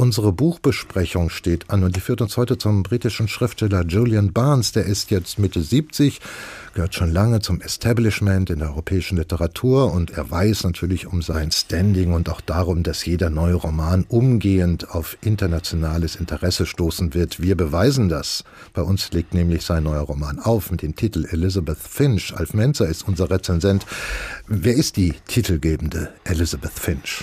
Unsere Buchbesprechung steht an und die führt uns heute zum britischen Schriftsteller Julian Barnes. Der ist jetzt Mitte 70, gehört schon lange zum Establishment in der europäischen Literatur und er weiß natürlich um sein Standing und auch darum, dass jeder neue Roman umgehend auf internationales Interesse stoßen wird. Wir beweisen das. Bei uns legt nämlich sein neuer Roman auf mit dem Titel Elizabeth Finch. Alf Menzer ist unser Rezensent. Wer ist die titelgebende Elizabeth Finch?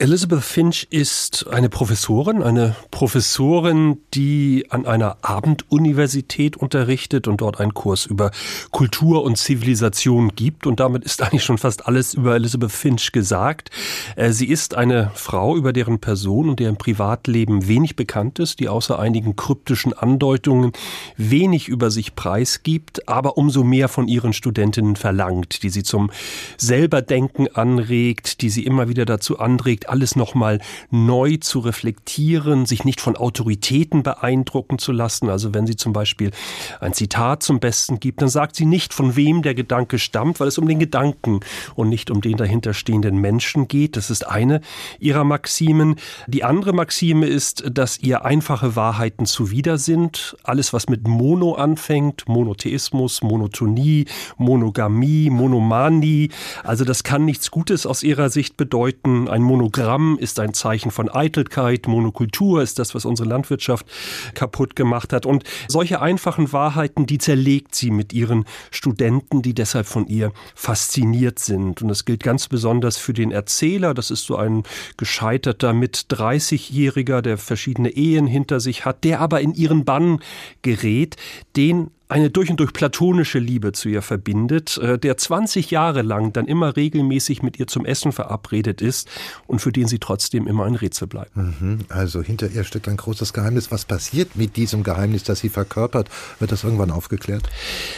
Elizabeth Finch ist eine Professorin, eine Professorin, die an einer Abenduniversität unterrichtet und dort einen Kurs über Kultur und Zivilisation gibt. Und damit ist eigentlich schon fast alles über Elizabeth Finch gesagt. Äh, sie ist eine Frau, über deren Person und deren Privatleben wenig bekannt ist, die außer einigen kryptischen Andeutungen wenig über sich preisgibt, aber umso mehr von ihren Studentinnen verlangt, die sie zum Selberdenken anregt, die sie immer wieder dazu anregt, alles nochmal neu zu reflektieren, sich nicht von Autoritäten beeindrucken zu lassen. Also wenn sie zum Beispiel ein Zitat zum Besten gibt, dann sagt sie nicht, von wem der Gedanke stammt, weil es um den Gedanken und nicht um den dahinterstehenden Menschen geht. Das ist eine ihrer Maximen. Die andere Maxime ist, dass ihr einfache Wahrheiten zuwider sind. Alles, was mit Mono anfängt, Monotheismus, Monotonie, Monogamie, Monomanie, also das kann nichts Gutes aus ihrer Sicht bedeuten. Ein Monogramm Gramm ist ein Zeichen von Eitelkeit, Monokultur ist das, was unsere Landwirtschaft kaputt gemacht hat. Und solche einfachen Wahrheiten, die zerlegt sie mit ihren Studenten, die deshalb von ihr fasziniert sind. Und das gilt ganz besonders für den Erzähler. Das ist so ein gescheiterter mit 30-Jähriger, der verschiedene Ehen hinter sich hat, der aber in ihren Bann gerät, den eine durch und durch platonische Liebe zu ihr verbindet, äh, der 20 Jahre lang dann immer regelmäßig mit ihr zum Essen verabredet ist und für den sie trotzdem immer ein Rätsel bleibt. Mhm. Also hinter ihr steckt ein großes Geheimnis. Was passiert mit diesem Geheimnis, das sie verkörpert? Wird das irgendwann aufgeklärt?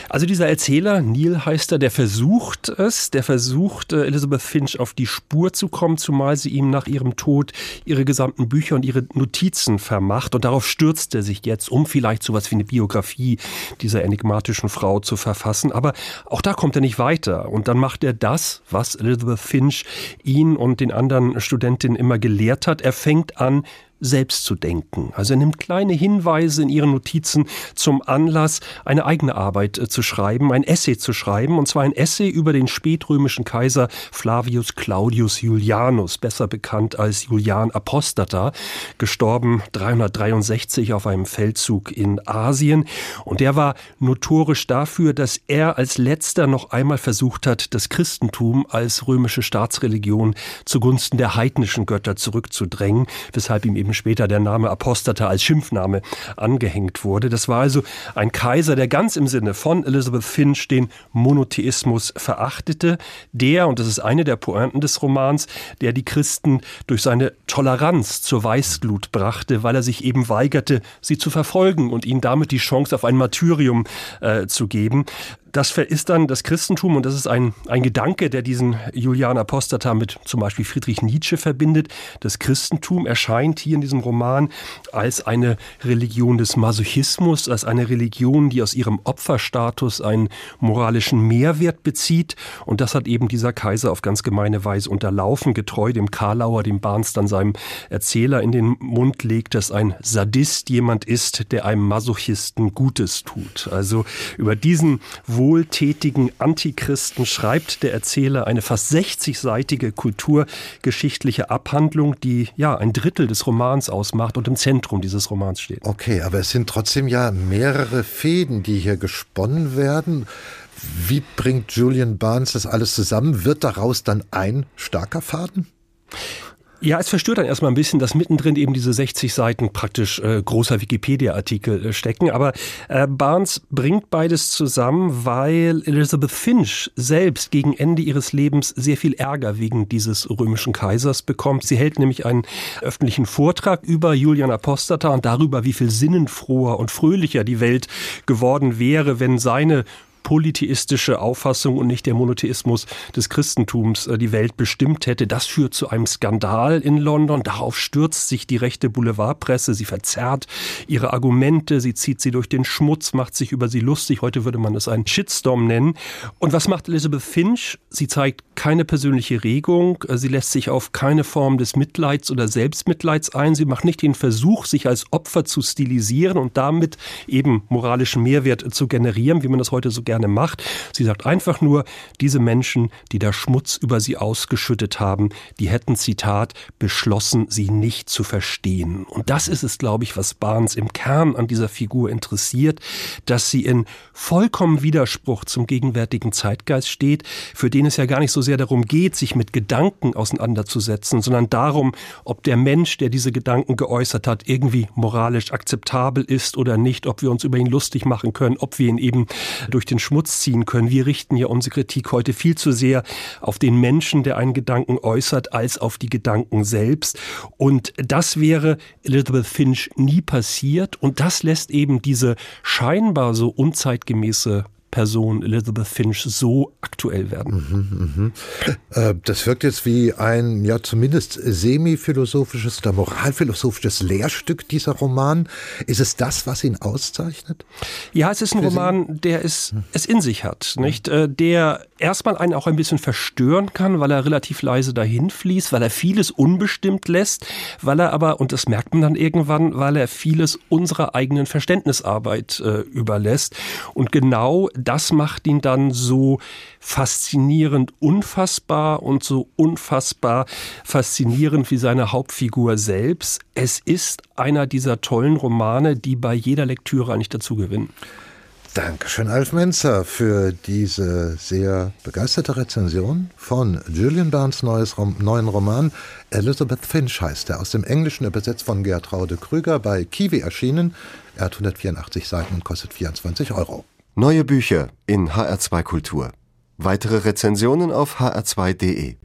Also dieser Erzähler, Neil heißt er, der versucht es, der versucht, äh, Elizabeth Finch auf die Spur zu kommen, zumal sie ihm nach ihrem Tod ihre gesamten Bücher und ihre Notizen vermacht. Und darauf stürzt er sich jetzt, um vielleicht sowas wie eine Biografie dieser enigmatischen Frau zu verfassen. Aber auch da kommt er nicht weiter. Und dann macht er das, was Elizabeth Finch ihn und den anderen Studentinnen immer gelehrt hat. Er fängt an, selbst zu denken. Also er nimmt kleine Hinweise in ihren Notizen zum Anlass, eine eigene Arbeit äh, zu schreiben, ein Essay zu schreiben, und zwar ein Essay über den spätrömischen Kaiser Flavius Claudius Julianus, besser bekannt als Julian Apostata, gestorben 363 auf einem Feldzug in Asien. Und der war notorisch dafür, dass er als letzter noch einmal versucht hat, das Christentum als römische Staatsreligion zugunsten der heidnischen Götter zurückzudrängen, weshalb ihm eben eben später der Name Apostata als Schimpfname angehängt wurde. Das war also ein Kaiser, der ganz im Sinne von Elizabeth Finch den Monotheismus verachtete, der, und das ist eine der Pointen des Romans, der die Christen durch seine Toleranz zur Weißglut brachte, weil er sich eben weigerte, sie zu verfolgen und ihnen damit die Chance auf ein Martyrium äh, zu geben. Das ist dann das Christentum und das ist ein, ein Gedanke, der diesen Julian Apostata mit zum Beispiel Friedrich Nietzsche verbindet. Das Christentum erscheint hier in diesem Roman als eine Religion des Masochismus, als eine Religion, die aus ihrem Opferstatus einen moralischen Mehrwert bezieht. Und das hat eben dieser Kaiser auf ganz gemeine Weise unterlaufen, getreu dem Karlauer, dem Barnes dann seinem Erzähler in den Mund legt, dass ein Sadist jemand ist, der einem Masochisten Gutes tut. Also über diesen wohltätigen Antichristen schreibt der Erzähler eine fast 60-seitige kulturgeschichtliche Abhandlung, die ja ein Drittel des Romans ausmacht und im Zentrum dieses Romans steht. Okay, aber es sind trotzdem ja mehrere Fäden, die hier gesponnen werden. Wie bringt Julian Barnes das alles zusammen? Wird daraus dann ein starker Faden? Ja, es verstört dann erstmal ein bisschen, dass mittendrin eben diese 60 Seiten praktisch äh, großer Wikipedia-Artikel äh, stecken. Aber äh, Barnes bringt beides zusammen, weil Elizabeth Finch selbst gegen Ende ihres Lebens sehr viel Ärger wegen dieses römischen Kaisers bekommt. Sie hält nämlich einen öffentlichen Vortrag über Julian Apostata und darüber, wie viel sinnenfroher und fröhlicher die Welt geworden wäre, wenn seine polytheistische Auffassung und nicht der Monotheismus des Christentums äh, die Welt bestimmt hätte. Das führt zu einem Skandal in London. Darauf stürzt sich die rechte Boulevardpresse. Sie verzerrt ihre Argumente, sie zieht sie durch den Schmutz, macht sich über sie lustig. Heute würde man es einen Shitstorm nennen. Und was macht Elizabeth Finch? Sie zeigt keine persönliche Regung. Sie lässt sich auf keine Form des Mitleids oder Selbstmitleids ein. Sie macht nicht den Versuch, sich als Opfer zu stilisieren und damit eben moralischen Mehrwert zu generieren, wie man das heute so gerne macht. Sie sagt einfach nur, diese Menschen, die da Schmutz über sie ausgeschüttet haben, die hätten, Zitat, beschlossen, sie nicht zu verstehen. Und das ist es, glaube ich, was Barnes im Kern an dieser Figur interessiert, dass sie in vollkommen Widerspruch zum gegenwärtigen Zeitgeist steht, für den es ja gar nicht so sehr darum geht, sich mit Gedanken auseinanderzusetzen, sondern darum, ob der Mensch, der diese Gedanken geäußert hat, irgendwie moralisch akzeptabel ist oder nicht, ob wir uns über ihn lustig machen können, ob wir ihn eben durch den Schmutz ziehen können. Wir richten ja unsere Kritik heute viel zu sehr auf den Menschen, der einen Gedanken äußert, als auf die Gedanken selbst. Und das wäre Elizabeth Finch nie passiert. Und das lässt eben diese scheinbar so unzeitgemäße Person Elizabeth Finch so aktuell werden. Mhm, mh. Das wirkt jetzt wie ein ja zumindest semi-philosophisches oder moralphilosophisches Lehrstück dieser Roman. Ist es das, was ihn auszeichnet? Ja, es ist ein Roman, der es, es in sich hat, nicht? Äh, der erstmal einen auch ein bisschen verstören kann, weil er relativ leise dahin fließt, weil er vieles unbestimmt lässt, weil er aber, und das merkt man dann irgendwann, weil er vieles unserer eigenen Verständnisarbeit äh, überlässt. Und genau das macht ihn dann so faszinierend unfassbar und so unfassbar faszinierend wie seine Hauptfigur selbst. Es ist einer dieser tollen Romane, die bei jeder Lektüre eigentlich dazu gewinnen. Dankeschön, Alf Menzer, für diese sehr begeisterte Rezension von Julian Barnes neues, neuen Roman. Elizabeth Finch heißt er, aus dem Englischen übersetzt von Gertraude Krüger, bei Kiwi erschienen. Er hat 184 Seiten und kostet 24 Euro. Neue Bücher in HR2 Kultur. Weitere Rezensionen auf hr2.de